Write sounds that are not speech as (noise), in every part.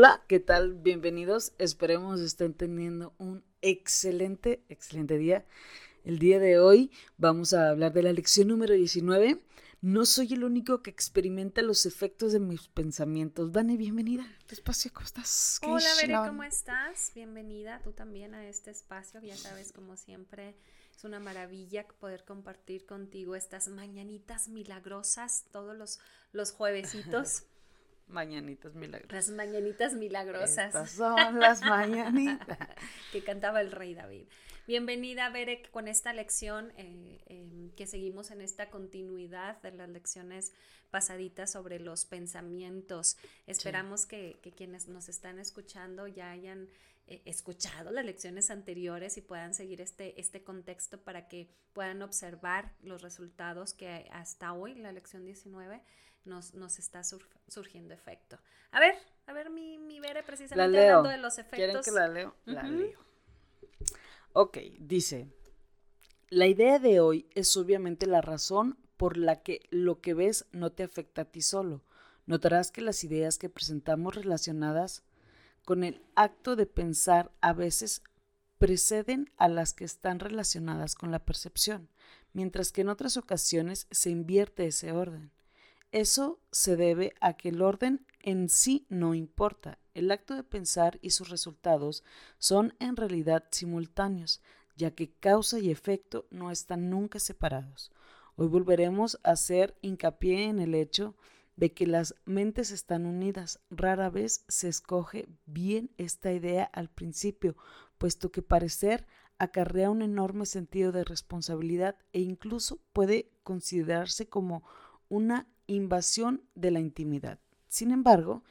Hola, ¿qué tal? Bienvenidos. Esperemos estén teniendo un excelente, excelente día. El día de hoy vamos a hablar de la lección número 19. No soy el único que experimenta los efectos de mis pensamientos. Vane, bienvenida. ¿Tu espacio? ¿Cómo estás? Hola, Bere, ¿cómo estás? Bienvenida tú también a este espacio. Ya sabes, como siempre, es una maravilla poder compartir contigo estas mañanitas milagrosas todos los, los (laughs) juevesitos. Mañanitas milagrosas. Las mañanitas milagrosas. Estas son las mañanitas. (laughs) que cantaba el rey David. Bienvenida, Berek, con esta lección eh, em, que seguimos en esta continuidad de las lecciones pasaditas sobre los pensamientos. Esperamos que, quienes nos están escuchando ya hayan eh, escuchado las lecciones anteriores y puedan seguir este, este contexto para que puedan observar los resultados que hasta hoy, la lección 19, nos, nos está surgiendo efecto. A ver, a ver, mi, mi Bere, precisamente hablando de los efectos. ¿Quieren que la leo? La leo. Ok, dice, la idea de hoy es obviamente la razón por la que lo que ves no te afecta a ti solo. Notarás que las ideas que presentamos relacionadas con el acto de pensar a veces preceden a las que están relacionadas con la percepción, mientras que en otras ocasiones se invierte ese orden. Eso se debe a que el orden en sí no importa. El acto de pensar y sus resultados son en realidad simultáneos, ya que causa y efecto no están nunca separados. Hoy volveremos a hacer hincapié en el hecho de que las mentes están unidas. Rara vez se escoge bien esta idea al principio, puesto que parecer acarrea un enorme sentido de responsabilidad e incluso puede considerarse como una invasión de la intimidad. Sin embargo,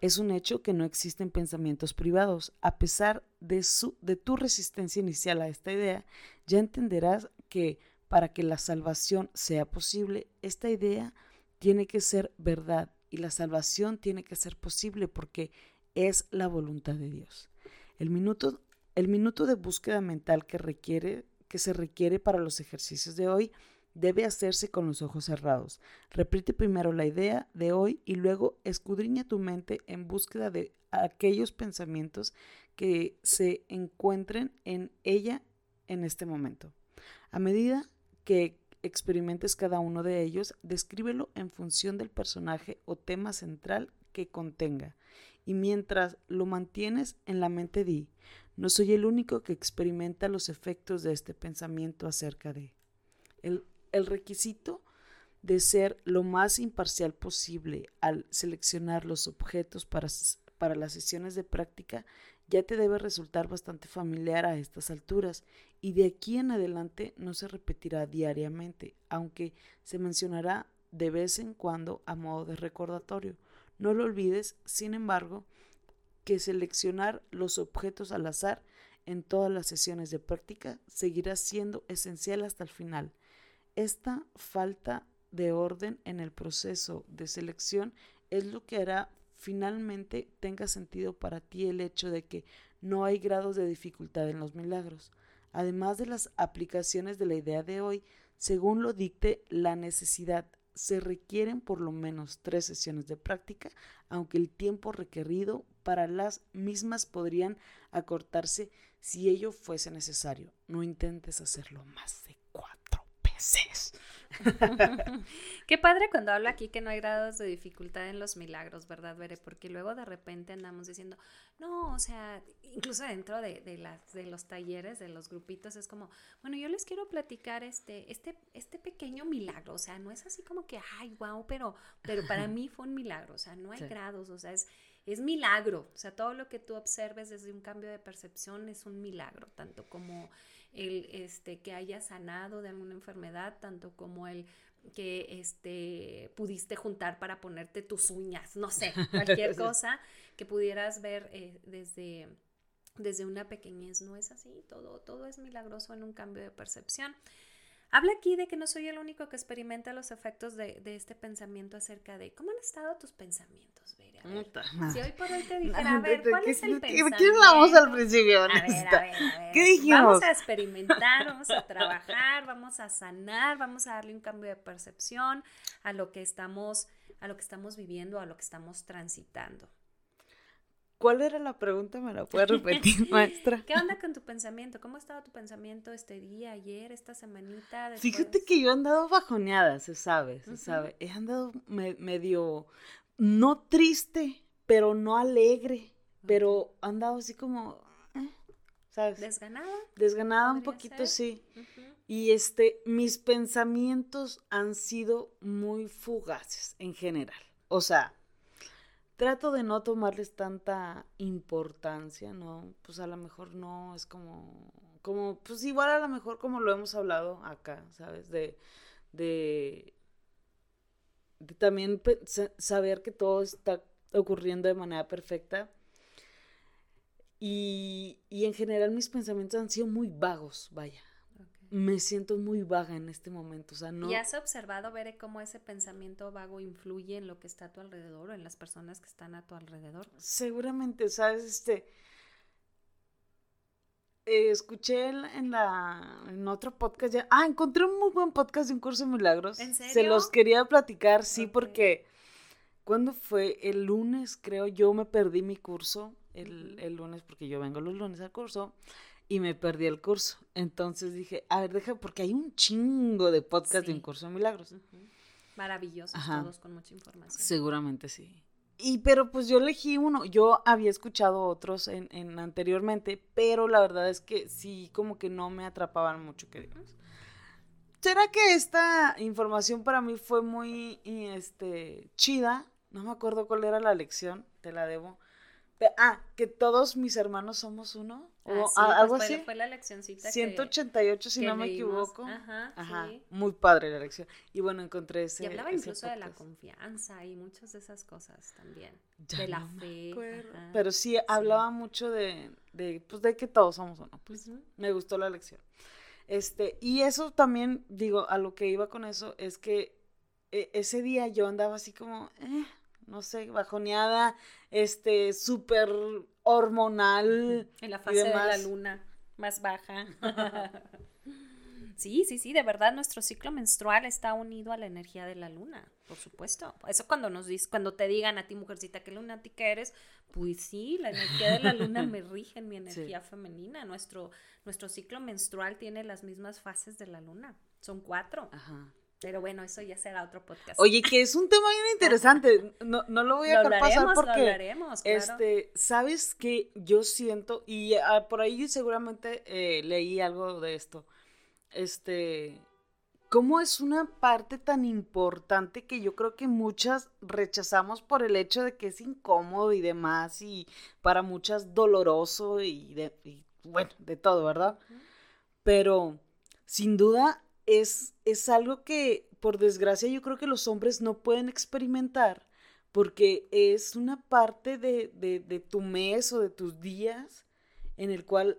es un hecho que no existen pensamientos privados. A pesar de, su, de tu resistencia inicial a esta idea, ya entenderás que para que la salvación sea posible, esta idea tiene que ser verdad y la salvación tiene que ser posible porque es la voluntad de Dios. El minuto, el minuto de búsqueda mental que, requiere, que se requiere para los ejercicios de hoy debe hacerse con los ojos cerrados. Repite primero la idea de hoy y luego escudriña tu mente en búsqueda de aquellos pensamientos que se encuentren en ella en este momento. A medida que experimentes cada uno de ellos, descríbelo en función del personaje o tema central que contenga. Y mientras lo mantienes en la mente, di, no soy el único que experimenta los efectos de este pensamiento acerca de. El el requisito de ser lo más imparcial posible al seleccionar los objetos para, para las sesiones de práctica ya te debe resultar bastante familiar a estas alturas y de aquí en adelante no se repetirá diariamente, aunque se mencionará de vez en cuando a modo de recordatorio. No lo olvides, sin embargo, que seleccionar los objetos al azar en todas las sesiones de práctica seguirá siendo esencial hasta el final. Esta falta de orden en el proceso de selección es lo que hará finalmente tenga sentido para ti el hecho de que no hay grados de dificultad en los milagros. Además de las aplicaciones de la idea de hoy, según lo dicte la necesidad, se requieren por lo menos tres sesiones de práctica, aunque el tiempo requerido para las mismas podrían acortarse si ello fuese necesario. No intentes hacerlo más de (laughs) Qué padre cuando habla aquí que no hay grados de dificultad en los milagros, ¿verdad, Bere? Porque luego de repente andamos diciendo, no, o sea, incluso dentro de, de, las, de los talleres, de los grupitos, es como, bueno, yo les quiero platicar este, este, este pequeño milagro, o sea, no es así como que, ay, wow, pero, pero para (laughs) mí fue un milagro, o sea, no hay grados, o sea, es es milagro. O sea, todo lo que tú observes desde un cambio de percepción es un milagro, tanto como el este, que hayas sanado de alguna enfermedad, tanto como el que este, pudiste juntar para ponerte tus uñas, no sé, (laughs) cualquier cosa que pudieras ver eh, desde, desde una pequeñez. No es así, todo, todo es milagroso en un cambio de percepción. Habla aquí de que no soy el único que experimenta los efectos de, este pensamiento acerca de cómo han estado tus pensamientos, Vera. si hoy por hoy te dijera, a ver, ¿cuál es el pensamiento? ¿Qué hablamos al principio? A ver, a ver, a ver. ¿Qué dijimos? Vamos a experimentar, vamos a trabajar, vamos a sanar, vamos a darle un cambio de percepción a lo que estamos, a lo que estamos viviendo, a lo que estamos transitando. ¿Cuál era la pregunta? ¿Me la puedes repetir, (laughs) maestra? ¿Qué onda con tu pensamiento? ¿Cómo ha estado tu pensamiento este día, ayer, esta semanita? Fíjate que yo he andado bajoneada, se sabe, se sabe. He andado medio, no triste, pero no alegre, pero he andado así como, eh, ¿sabes? ¿Desganada? Desganada un poquito, sí. Y este, mis pensamientos han sido muy fugaces en general. O sea, trato de no tomarles tanta importancia, ¿no? Pues a lo mejor no es como, como, pues igual a lo mejor como lo hemos hablado acá, ¿sabes? De, de, también saber que todo está ocurriendo de manera perfecta. Y, y en general mis pensamientos han sido muy vagos, vaya me siento muy vaga en este momento. O sea, no. ¿Y has observado, ver cómo ese pensamiento vago influye en lo que está a tu alrededor o en las personas que están a tu alrededor? Seguramente, ¿sabes? Este. Eh, escuché en, la en otro podcast ya. Ah, encontré un muy buen podcast de un curso de milagros. ¿En serio? Se los quería platicar, sí, porque. ¿Cuándo fue? El lunes, creo. Yo me perdí mi curso el, el lunes, porque yo vengo los lunes al curso y me perdí el curso. Entonces dije, a ver, deja, porque hay un chingo de podcast de un curso de milagros. Maravillosos, todos con mucha información. Seguramente sí. Y pero pues yo elegí uno, yo había escuchado otros en, en anteriormente, pero la verdad es que sí, como que no me atrapaban mucho, que ¿Será que esta información para mí fue muy este, chida? No me acuerdo cuál era la lección, te la debo. Ah, que todos mis hermanos somos uno. O ah, pues algo así. Fue la leccioncita 188, si no me equivoco. Ajá, Ajá. Muy padre la lección. Y bueno, encontré ese. Y hablaba incluso de la confianza y muchas de esas cosas también. de la fe. Pero sí, hablaba mucho de, de, pues, de que todos somos uno. Pues me gustó la lección. Este, y eso también, digo, a lo que iba con eso es que e, ese día yo andaba así como, eh, no sé, bajoneada, este, súper hormonal. En la fase de la luna más baja. (laughs) (laughs) sí, sí, sí, de verdad nuestro ciclo menstrual está unido a la energía de la luna, por supuesto. Eso cuando nos cuando te digan a ti, mujercita, qué lunática eres, pues sí, la energía de la luna me (laughs) rige en mi energía femenina. Nuestro, nuestro ciclo menstrual tiene las mismas fases de la luna. Son cuatro. Ajá. Pero bueno, eso ya será otro podcast. Oye, que es un tema bien (laughs) interesante. No, no lo voy a dejar pasar porque. Este, sabes que yo siento, y ah, por ahí seguramente eh, leí algo de esto. Este. ¿Cómo es una parte tan importante que yo creo que muchas rechazamos por el hecho de que es incómodo y demás, y para muchas doloroso y, de, y bueno, de todo, ¿verdad? Pero sin duda es, es algo que, por desgracia, yo creo que los hombres no pueden experimentar porque es una parte de, de, de, tu mes o de tus días en el cual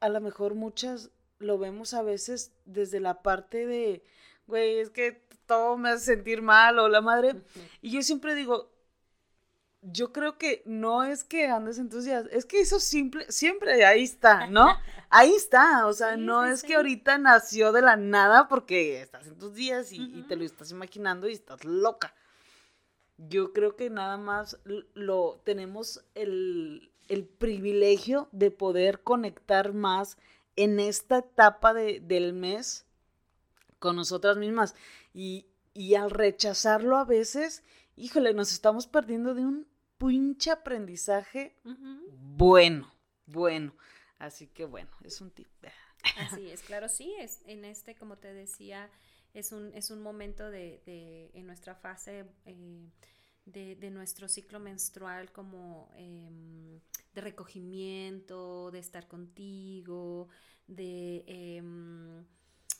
a lo mejor muchas lo vemos a veces desde la parte de, güey, es que todo me hace sentir mal o la madre. Y yo siempre digo, yo creo que no es que andes en tus días, es que eso simple, siempre ahí está, ¿no? (laughs) Ahí está, o sea, no es que ahorita nació de la nada porque estás en tus días y, te lo estás imaginando y estás loca. Yo creo que nada más lo tenemos el, privilegio de poder conectar más en esta etapa del mes con nosotras mismas. Y, y al rechazarlo a veces, híjole, nos estamos perdiendo de un pinche aprendizaje bueno, bueno. Así que bueno, es un tip. (laughs) Así es, claro, sí, es en este, como te decía, es un, es un momento de, de en nuestra fase eh, de, de, nuestro ciclo menstrual como em, de recogimiento, de estar contigo, de, em,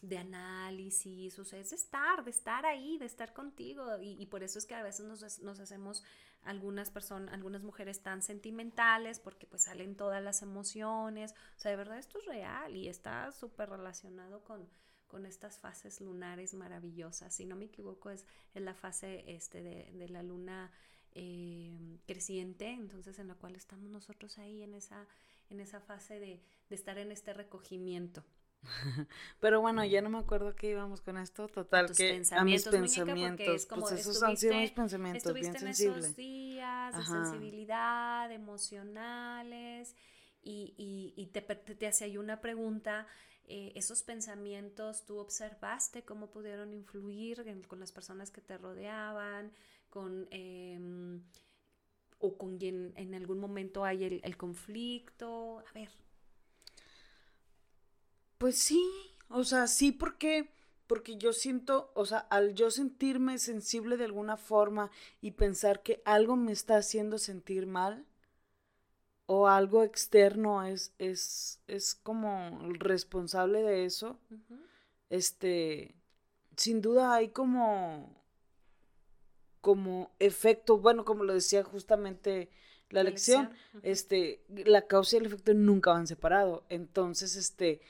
de análisis, o sea, es de estar, de estar ahí, de estar contigo. Y, y por eso es que a veces nos, nos, hacemos algunas personas, algunas mujeres tan sentimentales, porque pues salen todas las emociones. O sea, de verdad esto es real y está súper relacionado con, con estas fases lunares maravillosas. Si no me equivoco, es, es la fase este, de, de la luna eh, creciente, entonces en la cual estamos nosotros ahí en esa, en esa fase de, de estar en este recogimiento. (laughs) Pero bueno, ya no me acuerdo que íbamos con esto. Total, que a mis pensamientos. pues esos han sido mis pensamientos bien sensibles. esos días de sensibilidad, emocionales, y, y, y te, te, hace ahí una pregunta. Eh, esos pensamientos, tú observaste cómo pudieron influir con las personas que te rodeaban, con. Eh, o con quien en algún momento hay el, el conflicto. A ver, pues sí, o sea, sí porque porque yo siento, o sea, al yo sentirme sensible de alguna forma y pensar que algo me está haciendo sentir mal o algo externo es es es como responsable de eso. Este sin duda hay como como efecto, bueno, como lo decía justamente la, lección, este la causa y el efecto nunca van separados. Entonces, este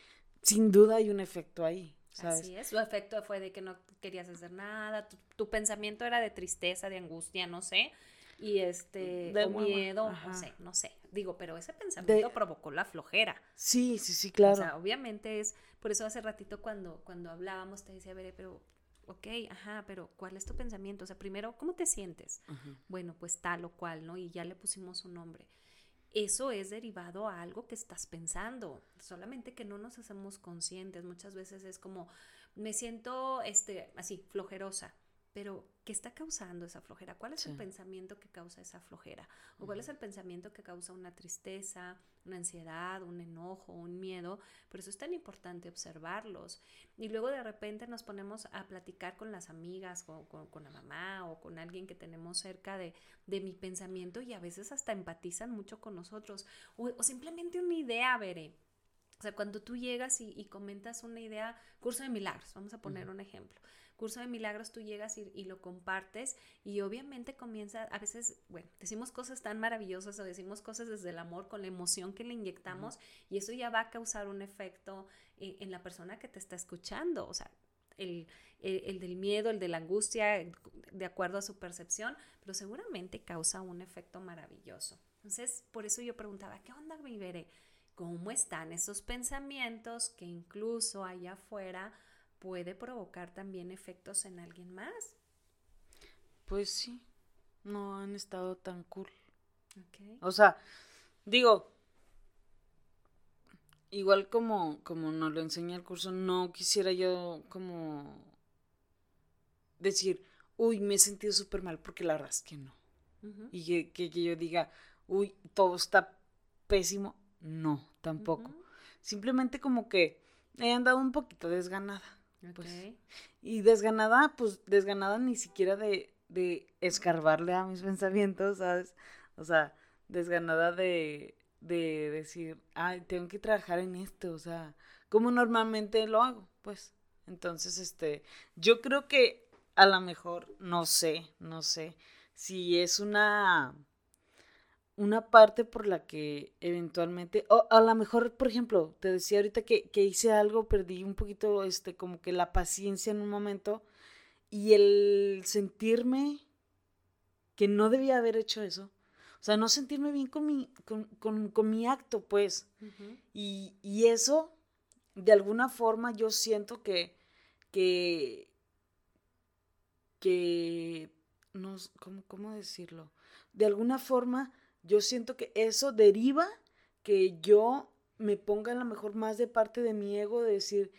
sin duda hay un efecto ahí. ¿sabes? Así es, su efecto fue de que no querías hacer nada, tu, pensamiento era de tristeza, de angustia, no sé, y este, de miedo, no sé, no sé, digo, pero ese pensamiento provocó la flojera. Sí, sí, sí, claro. O sea, obviamente es, por eso hace ratito cuando, cuando hablábamos te decía, ver, pero ok, ajá, pero ¿cuál es tu pensamiento? O sea, primero, ¿cómo te sientes? Bueno, pues tal o cual, ¿no? Y ya le pusimos un nombre eso es derivado a algo que estás pensando, solamente que no nos hacemos conscientes. Muchas veces es como, me siento este, así, flojerosa, pero ¿qué está causando esa flojera? ¿Cuál es el pensamiento que causa esa flojera? ¿O cuál es el pensamiento que causa una tristeza, una ansiedad, un enojo, un miedo? Por eso es tan importante observarlos. Y luego de repente nos ponemos a platicar con las amigas, con, con, la mamá o con alguien que tenemos cerca de, de, mi pensamiento y a veces hasta empatizan mucho con nosotros. O, simplemente una idea, veré. O sea, cuando tú llegas y, y, comentas una idea, curso de milagros, vamos a poner un ejemplo. Curso de milagros tú llegas y, lo compartes y obviamente comienza, a veces, bueno, decimos cosas tan maravillosas o decimos cosas desde el amor con la emoción que le inyectamos y eso ya va a causar un efecto en, la persona que te está escuchando, o sea, el, el, del miedo, el de la angustia, de acuerdo a su percepción, pero seguramente causa un efecto maravilloso. Entonces, por eso yo preguntaba, ¿qué onda, mi ¿Cómo están esos pensamientos que incluso allá afuera puede provocar también efectos en alguien más. Pues sí, no han estado tan cool. O sea, digo, igual como, como nos lo enseña el curso, no quisiera yo como decir, uy, me he sentido súper mal, porque la verdad es que no. Y que, yo diga, uy, todo está pésimo. No, tampoco. Simplemente como que he andado un poquito desganada. Pues, y desganada, pues desganada ni siquiera de, de escarbarle a mis (laughs) pensamientos, ¿sabes? O sea, desganada de, de decir, ay, tengo que trabajar en esto, o sea, como normalmente lo hago, pues. Entonces, este, yo creo que a lo mejor, no sé, no sé, si es una una parte por la que eventualmente, o a lo mejor, por ejemplo, te decía ahorita que, que, hice algo, perdí un poquito, este, como que la paciencia en un momento y el sentirme que no debía haber hecho eso, o sea, no sentirme bien con mi, con, con, con mi acto, pues, y, y, eso, de alguna forma, yo siento que, que, que, no, ¿cómo, cómo decirlo? De alguna forma, yo siento que eso deriva que yo me ponga a lo mejor más de parte de mi ego de decir,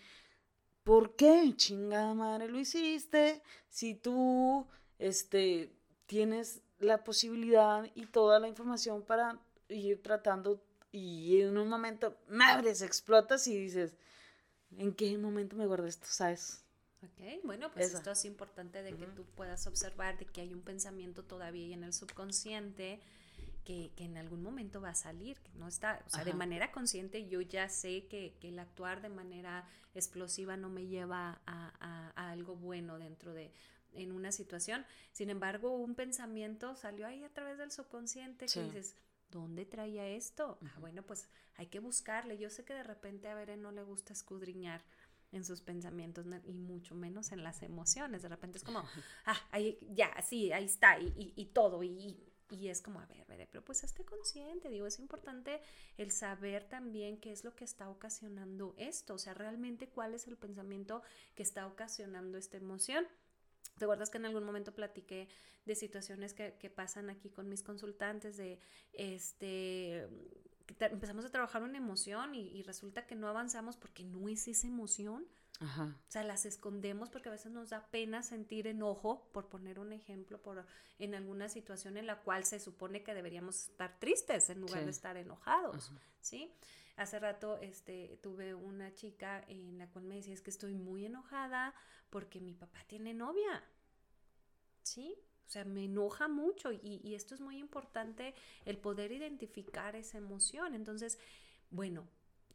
¿por qué chingada madre lo hiciste? Si tú este, tienes la posibilidad y toda la información para ir tratando y en un momento, madres, explotas y dices, ¿en qué momento me guardé esto? ¿Sabes? Ok, bueno, pues esto es importante de que tú puedas observar de que hay un pensamiento todavía en el subconsciente que, en algún momento va a salir, que no está, o sea, de manera consciente yo ya sé que, el actuar de manera explosiva no me lleva a, algo bueno dentro de en una situación. Sin embargo, un pensamiento salió ahí a través del subconsciente que dices, ¿dónde traía esto? Ah, bueno, pues hay que buscarle. Yo sé que de repente a Beren no le gusta escudriñar en sus pensamientos y mucho menos en las emociones. De repente es como, (laughs) ah, ahí, ya, sí, ahí está, y, y todo, y, y es como, a ver, pero pues esté consciente, digo, es importante el saber también qué es lo que está ocasionando esto, o sea, realmente cuál es el pensamiento que está ocasionando esta emoción. ¿Te acuerdas que en algún momento platiqué de situaciones que, que pasan aquí con mis consultantes de, este, empezamos a trabajar una emoción y, y resulta que no avanzamos porque no es esa emoción? O sea, las escondemos porque a veces nos da pena sentir enojo, por poner un ejemplo, por en alguna situación en la cual se supone que deberíamos estar tristes en lugar de estar enojados, ¿sí? Hace rato este, tuve una chica en la cual me decía es que estoy muy enojada porque mi papá tiene novia, ¿sí? O sea, me enoja mucho y, y esto es muy importante, el poder identificar esa emoción. Entonces, bueno,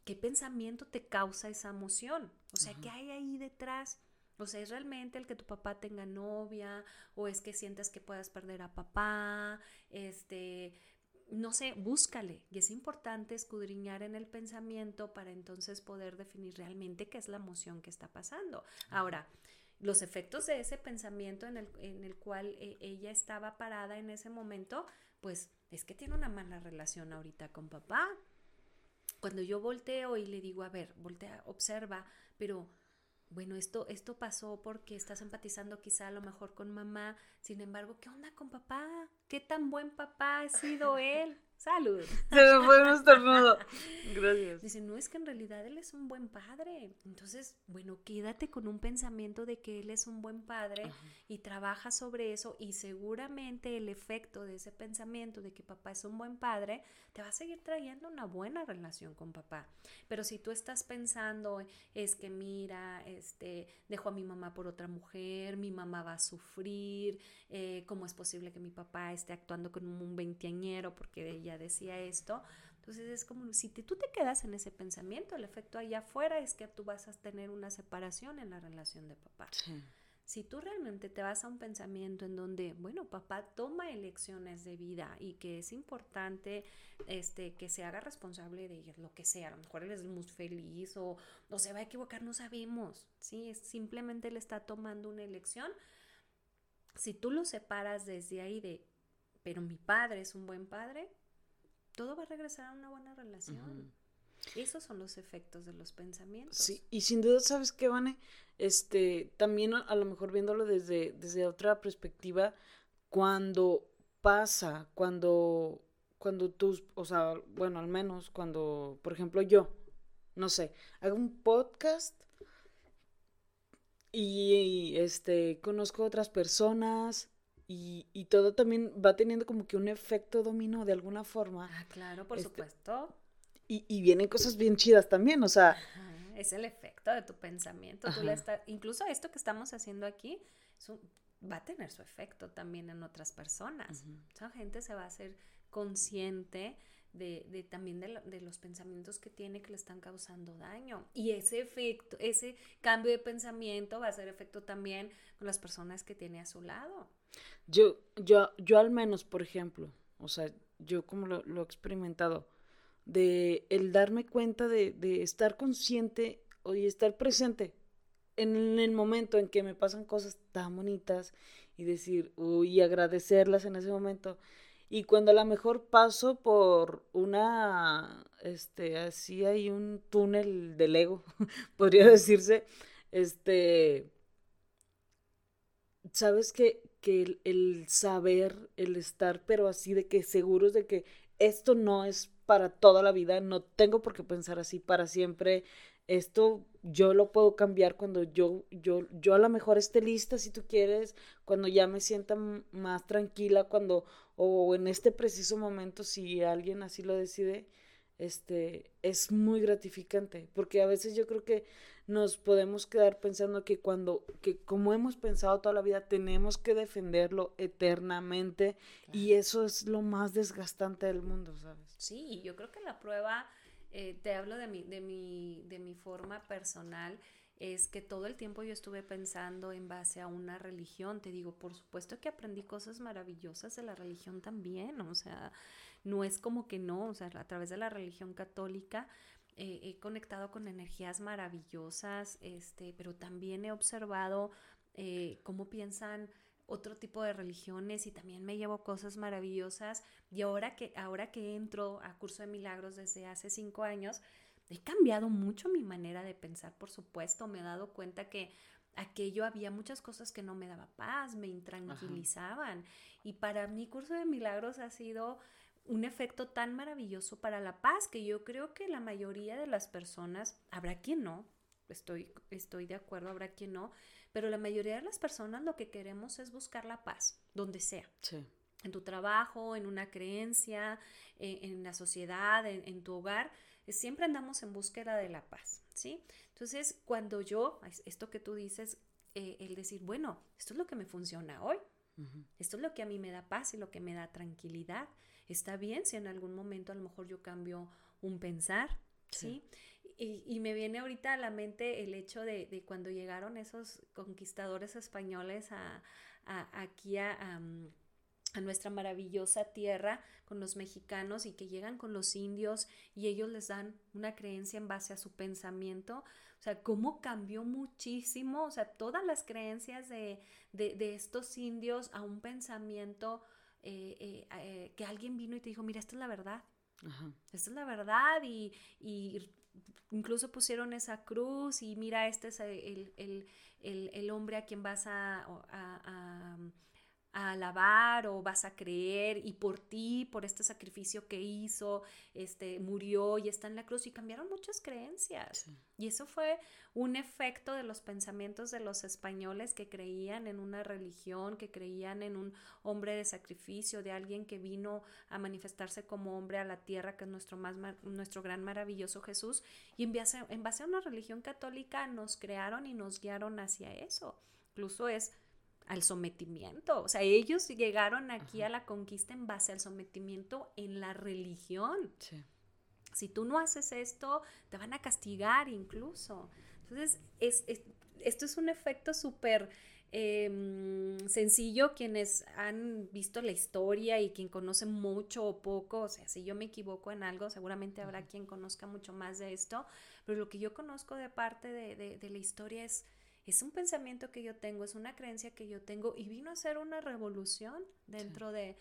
¿qué pensamiento te causa esa emoción? O sea, ¿qué hay ahí detrás? O sea, ¿es realmente el que tu papá tenga novia? ¿O es que sientes que puedas perder a papá? Este, no sé, búscale. Y es importante escudriñar en el pensamiento para entonces poder definir realmente qué es la emoción que está pasando. Ahora, los efectos de ese pensamiento en el, en el cual eh, ella estaba parada en ese momento, pues es que tiene una mala relación ahorita con papá cuando yo volteo y le digo, a ver, voltea, observa, pero bueno, esto, esto pasó porque estás empatizando quizá a lo mejor con mamá, sin embargo, ¿qué onda con papá? ¿Qué tan buen papá ha sido (laughs) él? Salud. Se me fue un estornudo. Gracias. Dice, no es que en realidad él es un buen padre. Entonces, bueno, quédate con un pensamiento de que él es un buen padre y trabaja sobre eso y seguramente el efecto de ese pensamiento de que papá es un buen padre te va a seguir trayendo una buena relación con papá. Pero si tú estás pensando, es que mira, este, dejo a mi mamá por otra mujer, mi mamá va a sufrir, eh, ¿cómo es posible que mi papá esté actuando como un veinteañero porque ella decía esto? Entonces es como si tú te quedas en ese pensamiento, el efecto allá afuera es que tú vas a tener una separación en la relación de papá. Si tú realmente te vas a un pensamiento en donde, bueno, papá toma elecciones de vida y que es importante este, que se haga responsable de lo que sea, a lo mejor él es muy feliz o, o se va a equivocar, no sabemos, ¿sí? Simplemente él está tomando una elección. Si tú lo separas desde ahí de, pero mi padre es un buen padre, todo va a regresar a una buena relación. Esos son los efectos de los pensamientos. Sí, y sin duda, ¿sabes qué, Vane? Este, también a, lo mejor viéndolo desde, desde otra perspectiva, cuando pasa, cuando, cuando tú, o sea, bueno, al menos cuando, por ejemplo, yo, no sé, hago un podcast y, este, conozco otras personas y, y, todo también va teniendo como que un efecto dominó de alguna forma. Ah, claro, por este, supuesto. Y, y, vienen cosas bien chidas también, o sea. es el efecto de tu pensamiento. Tú le está, incluso esto que estamos haciendo aquí va a tener su efecto también en otras personas. Esa gente se va a hacer consciente de, de también de, de, los pensamientos que tiene que le están causando daño. Y ese efecto, ese cambio de pensamiento va a ser efecto también con las personas que tiene a su lado. Yo, yo, yo al menos, por ejemplo, o sea, yo como lo, lo he experimentado, de el darme cuenta de, estar consciente y estar presente en el momento en que me pasan cosas tan bonitas y decir, uy, agradecerlas en ese momento. Y cuando a lo mejor paso por una, este, así hay un túnel del ego, (laughs) podría decirse, este, sabes que, que el, el, saber, el estar, pero así de que seguros de que esto no es para toda la vida, no tengo por qué pensar así para siempre. Esto yo lo puedo cambiar cuando yo, yo, yo a lo mejor esté lista, si tú quieres, cuando ya me sienta más tranquila, cuando, o en este preciso momento, si alguien así lo decide, este, es muy gratificante, porque a veces yo creo que nos podemos quedar pensando que cuando, que como hemos pensado toda la vida, tenemos que defenderlo eternamente y eso es lo más desgastante del mundo, ¿sabes? Sí, yo creo que la prueba, eh, te hablo de mi, de, mi, de mi forma personal, es que todo el tiempo yo estuve pensando en base a una religión. Te digo, por supuesto que aprendí cosas maravillosas de la religión también, o sea, no es como que no, o sea, a través de la religión católica eh, he conectado con energías maravillosas, este, pero también he observado eh, cómo piensan otro tipo de religiones y también me llevo cosas maravillosas. Y ahora que, ahora que entro a Curso de Milagros desde hace cinco años, he cambiado mucho mi manera de pensar, por supuesto. Me he dado cuenta que aquello había muchas cosas que no me daba paz, me intranquilizaban. Y para mí Curso de Milagros ha sido un efecto tan maravilloso para la paz que yo creo que la mayoría de las personas, habrá quien no, estoy, estoy de acuerdo, habrá quien no, pero la mayoría de las personas lo que queremos es buscar la paz, donde sea. En tu trabajo, en una creencia, eh, en, la sociedad, en, tu hogar, siempre andamos en búsqueda de la paz, ¿sí? Entonces, cuando yo, esto que tú dices, eh, el decir, bueno, esto es lo que me funciona hoy, esto es lo que a mí me da paz y lo que me da tranquilidad, está bien si en algún momento a lo mejor yo cambio un pensar, ¿sí? Y, me viene ahorita a la mente el hecho de, cuando llegaron esos conquistadores españoles a, aquí a, a nuestra maravillosa tierra con los mexicanos y que llegan con los indios y ellos les dan una creencia en base a su pensamiento. O sea, cómo cambió muchísimo, o sea, todas las creencias de, de estos indios a un pensamiento eh, eh, eh, que alguien vino y te dijo, mira, esta es la verdad. Esta es la verdad y, incluso pusieron esa cruz y mira, este es el, hombre a quien vas a, a alabar o vas a creer y por ti, por este sacrificio que hizo, este murió y está en la cruz y cambiaron muchas creencias. Y eso fue un efecto de los pensamientos de los españoles que creían en una religión, que creían en un hombre de sacrificio, de alguien que vino a manifestarse como hombre a la tierra, que es nuestro más nuestro gran maravilloso Jesús, y en base, en base a una religión católica nos crearon y nos guiaron hacia eso. Incluso es al sometimiento. O sea, ellos llegaron aquí a la conquista en base al sometimiento en la religión. Si tú no haces esto, te van a castigar incluso. Entonces, es, esto es un efecto súper em, sencillo. Quienes han visto la historia y quien conoce mucho o poco, o sea, si yo me equivoco en algo, seguramente habrá quien conozca mucho más de esto, pero lo que yo conozco de parte de la historia es es un pensamiento que yo tengo, es una creencia que yo tengo y vino a ser una revolución dentro de,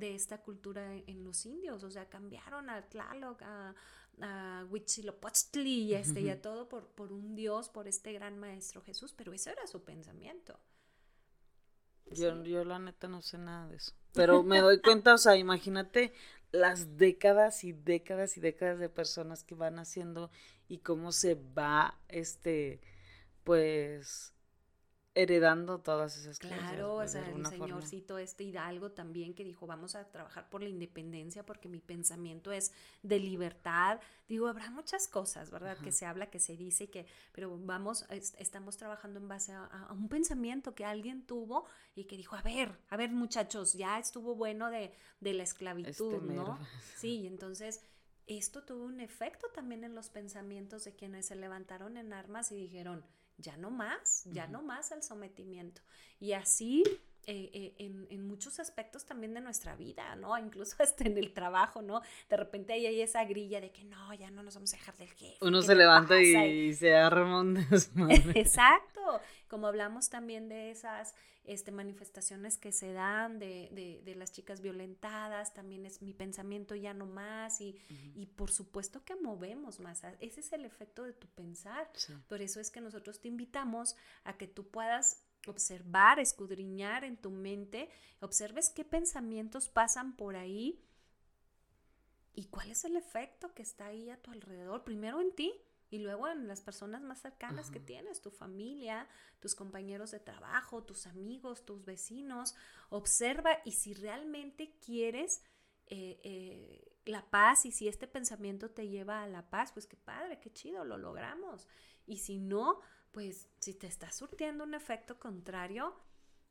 esta cultura en, los indios, o sea, cambiaron a Tlaloc, a, a Huitzilopochtli y, este, y a todo por, por un dios, por este gran maestro Jesús, pero ese era su pensamiento. Yo, yo la neta no sé nada de eso. Pero me doy (laughs) cuenta, o sea, imagínate las décadas y décadas y décadas de personas que van haciendo y cómo se va este pues heredando todas esas cosas. Claro, o sea, el señorcito este Hidalgo también que dijo, vamos a trabajar por la independencia porque mi pensamiento es de libertad. Digo, habrá muchas cosas, ¿verdad? Que se habla, que se dice, que, pero vamos, estamos trabajando en base a, un pensamiento que alguien tuvo y que dijo, a ver, a ver muchachos, ya estuvo bueno de, de la esclavitud, este ¿no? (laughs) Sí, entonces esto tuvo un efecto también en los pensamientos de quienes se levantaron en armas y dijeron, ya no más, ya no más el sometimiento. Y así eh, eh, en, muchos aspectos también de nuestra vida, ¿no? (laughs) Incluso hasta en el trabajo, ¿no? De repente hay, hay esa grilla de que no, ya no nos vamos a dejar del jefe. Uno se levanta y, (laughs) se arma un (laughs) Exacto. Como hablamos también de esas este, manifestaciones que se dan de, de, las chicas violentadas, también es mi pensamiento ya no más y, y por supuesto que movemos más. Ese es el efecto de tu pensar. Por eso es que nosotros te invitamos a que tú puedas observar, escudriñar en tu mente, observes qué pensamientos pasan por ahí y cuál es el efecto que está ahí a tu alrededor, primero en ti y luego en las personas más cercanas que tienes, tu familia, tus compañeros de trabajo, tus amigos, tus vecinos. Observa y si realmente quieres eh, eh, la paz y si este pensamiento te lleva a la paz, pues qué padre, qué chido, lo logramos. Y si no, pues si te está surtiendo un efecto contrario,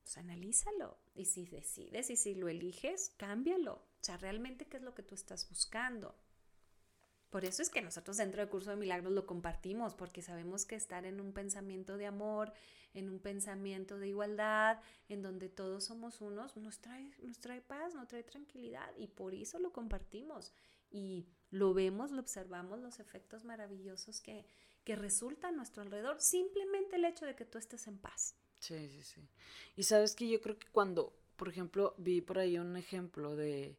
pues analízalo. Y si decides y si lo eliges, cámbialo. O sea, realmente qué es lo que tú estás buscando. Por eso es que nosotros dentro del curso de milagros lo compartimos, porque sabemos que estar en un pensamiento de amor, en un pensamiento de igualdad, en donde todos somos unos, nos trae, nos trae paz, nos trae tranquilidad y por eso lo compartimos. Y lo vemos, lo observamos, los efectos maravillosos que, que resultan a nuestro alrededor, simplemente el hecho de que tú estés en paz. Sí, sí, sí. Y sabes que yo creo que cuando, por ejemplo, vi por ahí un ejemplo de,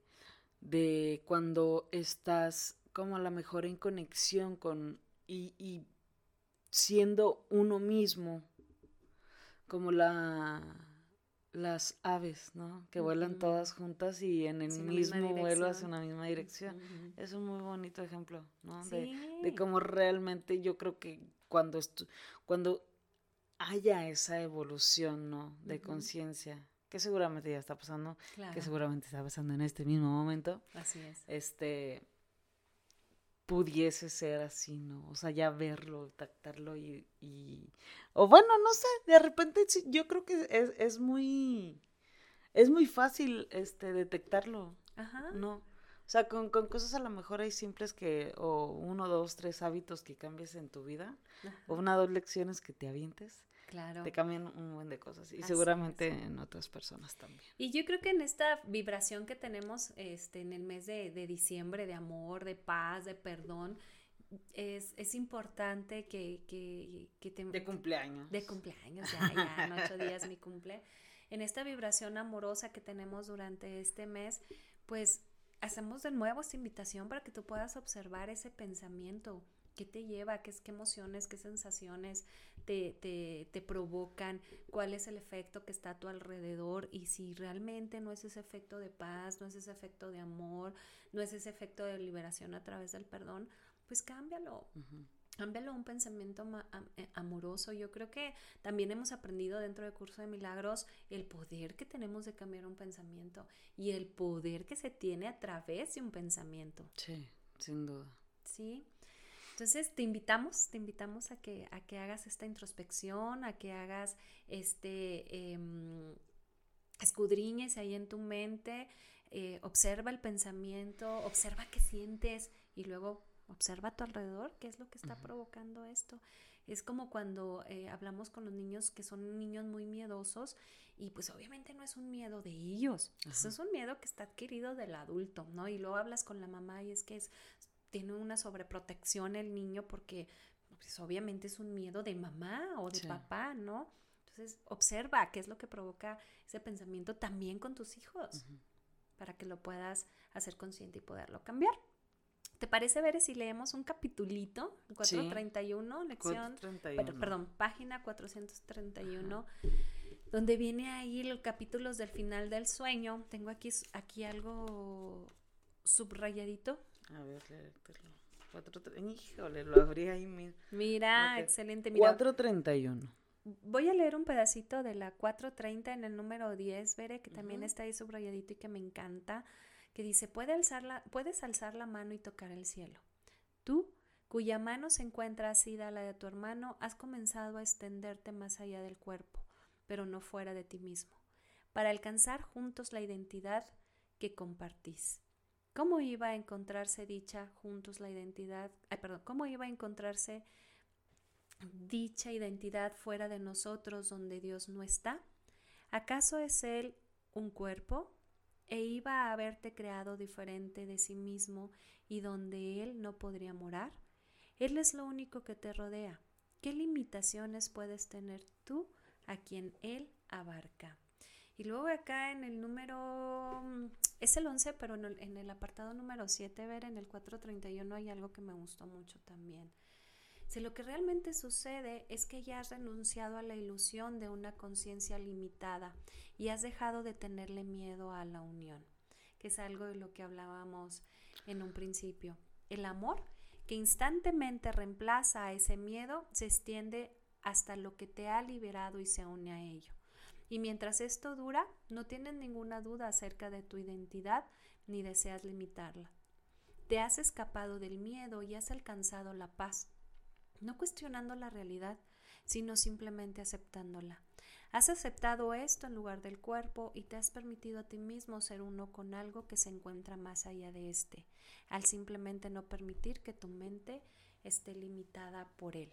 de cuando estás como a lo mejor en conexión con y siendo uno mismo, como la las aves, ¿no? Que vuelan todas juntas y en el mismo vuelo hacia una misma dirección. Es un muy bonito ejemplo, ¿no? De, de cómo realmente yo creo que cuando, cuando haya esa evolución, ¿no? De conciencia, que seguramente ya está pasando, que seguramente está pasando en este mismo momento. Así es. Este, pudiese ser así, ¿no? O sea, ya verlo, tactarlo y, O bueno, no sé, de repente yo creo que es, es muy... Es muy fácil este detectarlo, Ajá. ¿no? O sea, con, con, cosas a lo mejor hay simples que, o uno, dos, tres hábitos que cambies en tu vida, o una, dos lecciones que te avientes. Claro. Te cambian un buen de cosas y seguramente en otras personas también. Y yo creo que en esta vibración que tenemos este, en el mes de, diciembre, de amor, de paz, de perdón, es, es importante que, que, que te... De cumpleaños. De cumpleaños, ya, ya, en (laughs) ocho días mi cumple. En esta vibración amorosa que tenemos durante este mes, pues hacemos de nuevo esta invitación para que tú puedas observar ese pensamiento, ¿Qué te lleva? ¿Qué, qué emociones, qué sensaciones te, te, te, provocan? ¿Cuál es el efecto que está a tu alrededor? Y si realmente no es ese efecto de paz, no es ese efecto de amor, no es ese efecto de liberación a través del perdón, pues cámbialo. Cámbialo a un pensamiento eh, amoroso. Yo creo que también hemos aprendido dentro del curso de milagros el poder que tenemos de cambiar un pensamiento y el poder que se tiene a través de un pensamiento. Sí, sin duda. Sí. Entonces te invitamos, te invitamos a que, a que hagas esta introspección, a que hagas este, em, escudriñes ahí en tu mente, eh, observa el pensamiento, observa qué sientes y luego observa a tu alrededor qué es lo que está provocando esto. Es como cuando eh, hablamos con los niños que son niños muy miedosos y pues obviamente no es un miedo de ellos, es un miedo que está adquirido del adulto, ¿no? Y luego hablas con la mamá y es que es, tiene una sobreprotección el niño porque pues, obviamente es un miedo de mamá o de papá, ¿no? Entonces, observa qué es lo que provoca ese pensamiento también con tus hijos para que lo puedas hacer consciente y poderlo cambiar. ¿Te parece, ver si leemos un capitulito? 431, lección, perdón, página 431, donde viene ahí los capítulos del final del sueño. Tengo aquí, aquí algo subrayadito a ver, Híjole, lo abrí ahí mismo. Mira, excelente. Mira, 431. Voy a leer un pedacito de la 430 en el número 10, Veré, que también está ahí subrayadito y que me encanta, que dice, Puede alzar la, puedes alzar la mano y tocar el cielo. Tú, cuya mano se encuentra asida a la de tu hermano, has comenzado a extenderte más allá del cuerpo, pero no fuera de ti mismo, para alcanzar juntos la identidad que compartís. ¿Cómo iba a encontrarse dicha juntos la identidad? Ay, perdón, ¿cómo iba a encontrarse dicha identidad fuera de nosotros donde Dios no está? ¿Acaso es Él un cuerpo? ¿E iba a haberte creado diferente de sí mismo y donde Él no podría morar? Él es lo único que te rodea. ¿Qué limitaciones puedes tener tú a quien Él abarca? Y luego acá en el número es el 11, pero en el, apartado número 7, ver, en el 431 hay algo que me gustó mucho también. Si lo que realmente sucede es que ya has renunciado a la ilusión de una conciencia limitada y has dejado de tenerle miedo a la unión, que es algo de lo que hablábamos en un principio. El amor que instantemente reemplaza a ese miedo se extiende hasta lo que te ha liberado y se une a ello. Y mientras esto dura, no tienes ninguna duda acerca de tu identidad ni deseas limitarla. Te has escapado del miedo y has alcanzado la paz. no cuestionando la realidad, sino simplemente aceptándola. Has aceptado esto en lugar del cuerpo y te has permitido a ti mismo ser uno con algo que se encuentra más allá de este, al simplemente no permitir que tu mente esté limitada por él.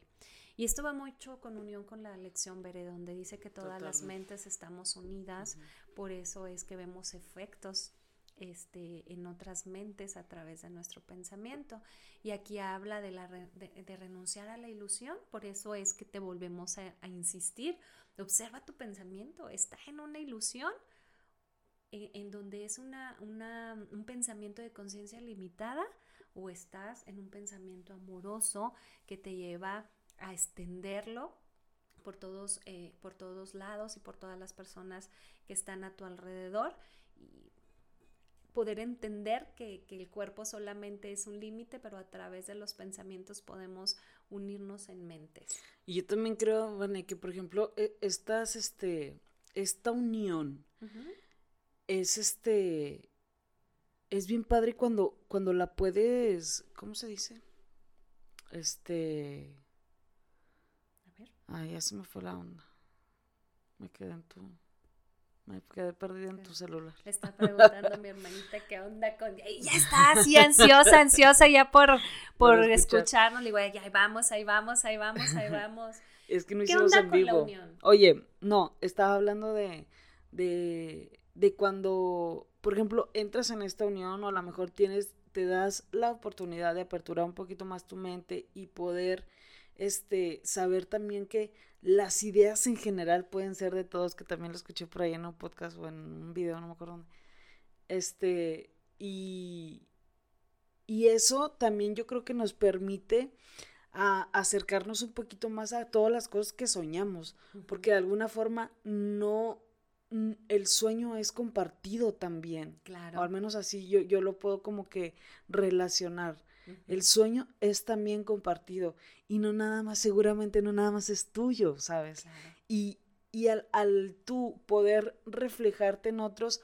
Y esto va mucho con unión con la lección Bere, donde dice que todas las mentes estamos unidas, por eso es que vemos efectos este, en otras mentes a través de nuestro pensamiento. Y aquí habla de, la de, renunciar a la ilusión, por eso es que te volvemos a, insistir. Observa tu pensamiento, está en una ilusión en, en donde es una, una, un pensamiento de conciencia limitada o estás en un pensamiento amoroso que te lleva a extenderlo por todos, eh, por todos lados y por todas las personas que están a tu alrededor y poder entender que, el cuerpo solamente es un límite, pero a través de los pensamientos podemos unirnos en mentes. Y yo también creo, Vane, que por ejemplo, e, estas, este, esta unión es este, es bien padre cuando, cuando la puedes, ¿cómo se dice? Este, Ay, ya se me fue la onda. Me quedé en tu. Me quedé perdida en tu celular. Le está preguntando a mi hermanita qué onda con. ya está así ansiosa, (laughs) ansiosa ya por, por escucharnos. Le digo, ahí vamos, ahí vamos, ahí vamos, ahí vamos. (laughs) es que no hicimos en vivo. Oye, no, estaba hablando de, de, de cuando, por ejemplo, entras en esta unión o a lo mejor tienes, te das la oportunidad de aperturar un poquito más tu mente y poder este, saber también que las ideas en general pueden ser de todos, que también lo escuché por ahí en un podcast o en un video, no me acuerdo dónde. Este, y, y eso también yo creo que nos permite a acercarnos un poquito más a todas las cosas que soñamos, porque de alguna forma no el sueño es compartido también. Claro. O al menos así yo, yo lo puedo como que relacionar. El sueño es también compartido y no nada más, seguramente no nada más es tuyo, ¿sabes? Y, y al, al, tú poder reflejarte en otros,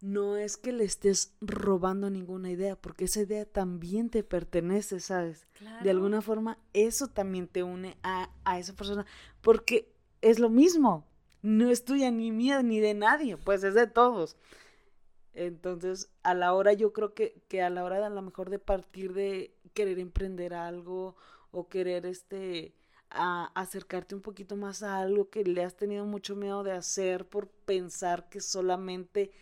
no es que le estés robando ninguna idea, porque esa idea también te pertenece, ¿sabes? De alguna forma, eso también te une a, a esa persona, porque es lo mismo, no es tuya ni mía ni de nadie, pues es de todos. Entonces, a la hora, yo creo que, que a la hora de a lo mejor de partir de querer emprender algo o querer este a acercarte un poquito más a algo que le has tenido mucho miedo de hacer por pensar que solamente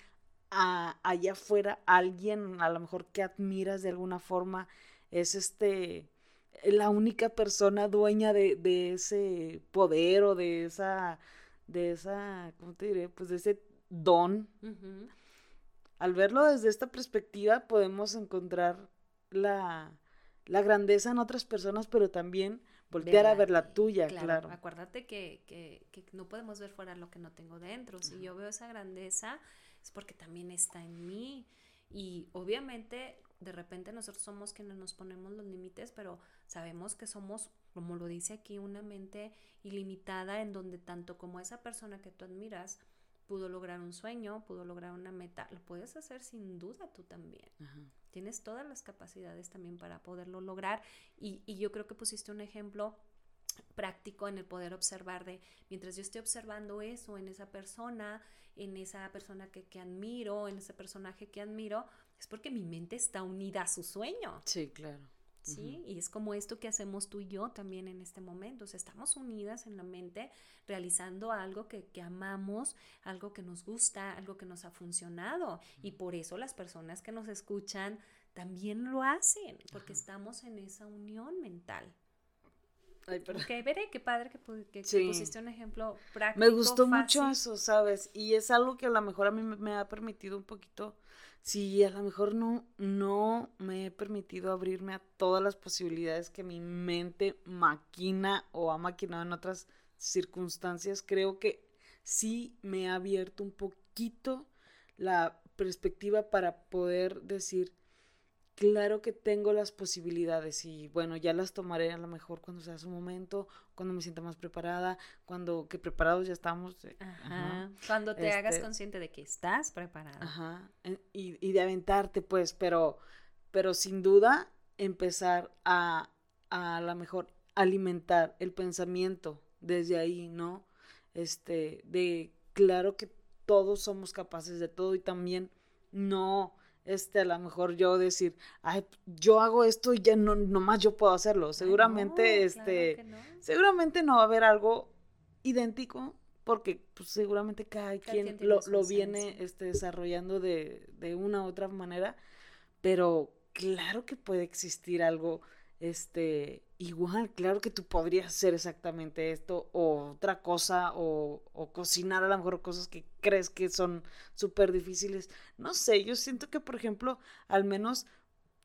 allá afuera alguien a lo mejor que admiras de alguna forma es este la única persona dueña de ese poder o de esa de esa cómo te diré pues de ese don al verlo desde esta perspectiva podemos encontrar la, grandeza en otras personas, pero también voltear a ver la tuya, claro. Acuérdate que, que, que, no podemos ver fuera lo que no tengo dentro. Si yo veo esa grandeza, es porque también está en mí. Y obviamente, de repente nosotros somos quienes nos ponemos los límites, pero sabemos que somos, como lo dice aquí, una mente ilimitada en donde tanto como esa persona que tú admiras, pudo lograr un sueño, pudo lograr una meta, lo puedes hacer sin duda tú también. Tienes todas las capacidades también para poderlo lograr y, y yo creo que pusiste un ejemplo práctico en el poder observar de mientras yo esté observando eso en esa persona, en esa persona que, que, admiro, en ese personaje que admiro, es porque mi mente está unida a su sueño. Sí, claro. ¿sí? Y es como esto que hacemos tú y yo también en este momento. O sea, estamos unidas en la mente realizando algo que, que amamos, algo que nos gusta, algo que nos ha funcionado. Y por eso las personas que nos escuchan también lo hacen, porque estamos en esa unión mental. Ay, Ok, veré qué padre que, pusiste un ejemplo práctico. Me gustó mucho eso, ¿sabes? Y es algo que a lo mejor a mí me ha permitido un poquito Sí, a lo mejor no, no me he permitido abrirme a todas las posibilidades que mi mente maquina o ha maquinado en otras circunstancias. Creo que sí me ha abierto un poquito la perspectiva para poder decir, claro que tengo las posibilidades y bueno, ya las tomaré a lo mejor cuando sea su momento, cuando me sienta más preparada, cuando que preparados ya estamos. Eh, ajá. Cuando te hagas este consciente de que estás preparada. Ajá. Y, y, de aventarte, pues, pero, pero sin duda empezar a, a lo mejor alimentar el pensamiento desde ahí, ¿no? Este, de claro que todos somos capaces de todo y también no, este, a lo mejor yo decir, ay, yo hago esto y ya no, nomás yo puedo hacerlo. Seguramente, este, seguramente no va a haber algo idéntico porque pues, seguramente cada, quien, lo, lo viene este, desarrollando de, de una u otra manera, pero claro que puede existir algo este, igual, claro que tú podrías hacer exactamente esto o otra cosa o, o cocinar a lo mejor cosas que crees que son súper difíciles. No sé, yo siento que, por ejemplo, al menos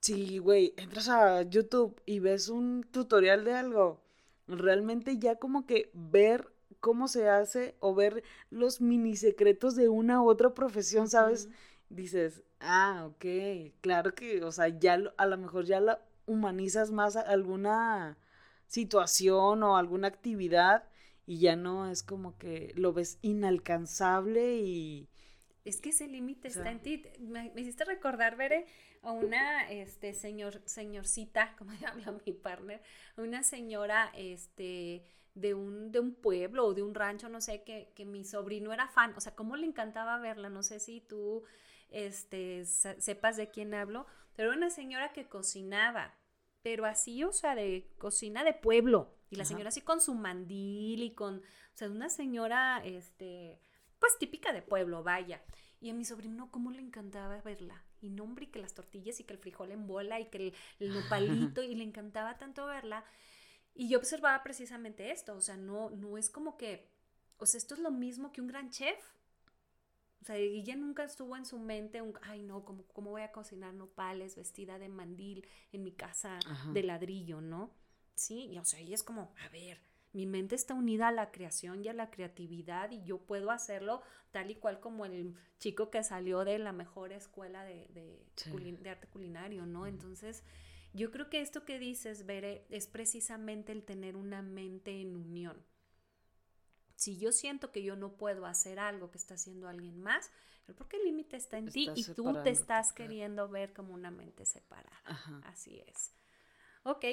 si, güey, entras a YouTube y ves un tutorial de algo, realmente ya como que ver cómo se hace o ver los mini secretos de una u otra profesión, ¿sabes? Dices, ah, ok, claro que, o sea, ya a lo mejor ya la humanizas más alguna situación o alguna actividad y ya no es como que lo ves inalcanzable y... Es que ese límite está en ti. Me, hiciste recordar, Bere, a una este, señor, señorcita, como (laughs) habla mi partner, una señora este, de, un, de un pueblo o de un rancho, no sé, que, que mi sobrino era fan. O sea, cómo le encantaba verla. No sé si tú este, sepas de quién hablo pero era una señora que cocinaba, pero así, o sea, de cocina de pueblo. Y la señora así con su mandil y con, o sea, una señora, este, pues típica de pueblo, vaya. Y a mi sobrino, ¿cómo le encantaba verla? Y no, hombre, que las tortillas y que el frijol en bola y que el, el nopalito, y le encantaba tanto verla. Y yo observaba precisamente esto, o sea, no, no es como que, o sea, esto es lo mismo que un gran chef, o sea, ella nunca estuvo en su mente un, ay no, ¿cómo, cómo voy a cocinar nopales vestida de mandil en mi casa de ladrillo, ¿no? Sí, y o sea, ella es como, a ver, mi mente está unida a la creación y a la creatividad y yo puedo hacerlo tal y cual como el chico que salió de la mejor escuela de, de, arte culinario, ¿no? Entonces, yo creo que esto que dices, Bere, es precisamente el tener una mente en unión si yo siento que yo no puedo hacer algo que está haciendo alguien más, porque el límite está en ti y tú te estás queriendo ver como una mente separada. Así es. Ok,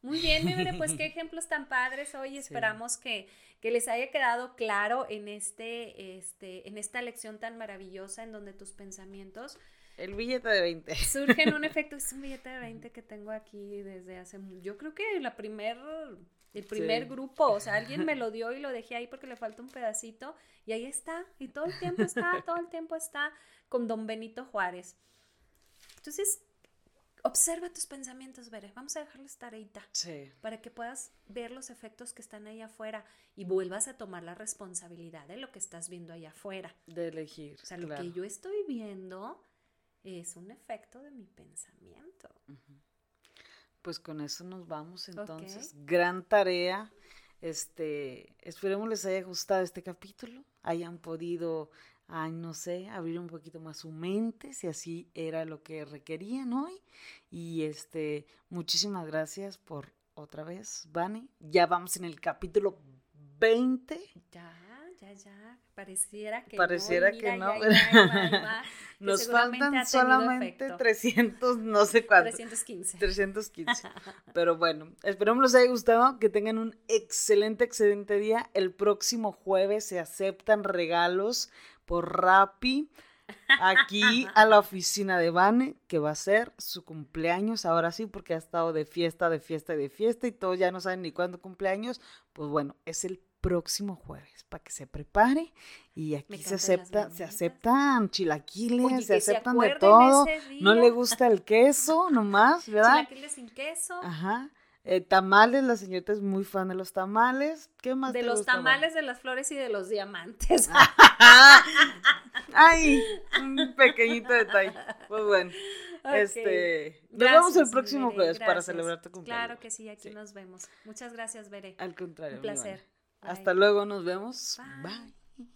muy bien, mi pues qué (laughs) ejemplos tan padres hoy. Esperamos que, que, les haya quedado claro en, este, este, en esta lección tan maravillosa en donde tus pensamientos... El billete de 20. Surgen un (laughs) efecto, es un billete de 20 que tengo aquí desde hace... Yo creo que la primera el primer grupo, o sea, alguien me (laughs) lo dio y lo dejé ahí porque le falta un pedacito y ahí está, y todo el tiempo está, (laughs) todo el tiempo está con don Benito Juárez. Entonces, observa tus pensamientos, Bere, vamos a dejarles tareita sí. para que puedas ver los efectos que están ahí afuera y vuelvas a tomar la responsabilidad de lo que estás viendo ahí afuera. De elegir. O sea, lo que yo estoy viendo es un efecto de mi pensamiento. Pues con eso nos vamos entonces. Gran tarea. Este, esperemos les haya gustado este capítulo, hayan podido, ay, no sé, abrir un poquito más su mente, si así era lo que requerían hoy. Y este, muchísimas gracias por otra vez, Vani. Ya vamos en el capítulo 20. Ya ya, ya, pareciera que pareciera no. (laughs) que no. Nos faltan solamente 300, no sé (laughs) cuánto. 315. 315. (laughs) Pero bueno, esperamos les haya gustado, que tengan un excelente, excelente día. El próximo jueves se aceptan regalos por Rappi aquí a la oficina de Vane, que va a ser su cumpleaños, ahora sí, porque ha estado de fiesta, de fiesta y de fiesta y todos ya no saben ni cuándo cumpleaños. Pues bueno, es el próximo jueves para que se prepare y aquí se acepta, se aceptan chilaquiles, se aceptan de todo. No le gusta el queso (laughs) nomás, ¿verdad? Chilaquiles sin queso. Ajá. Eh, tamales, la señorita es muy fan de los tamales. ¿Qué más? De los tamales, de las flores y de los diamantes. (laughs) Ay, un pequeñito detalle. Pues bueno. Este, nos vemos el próximo jueves para celebrar tu cumpleaños. Claro que sí, aquí nos vemos. Muchas gracias, Bere. Al contrario. Un placer. Hasta luego, nos vemos. Bye.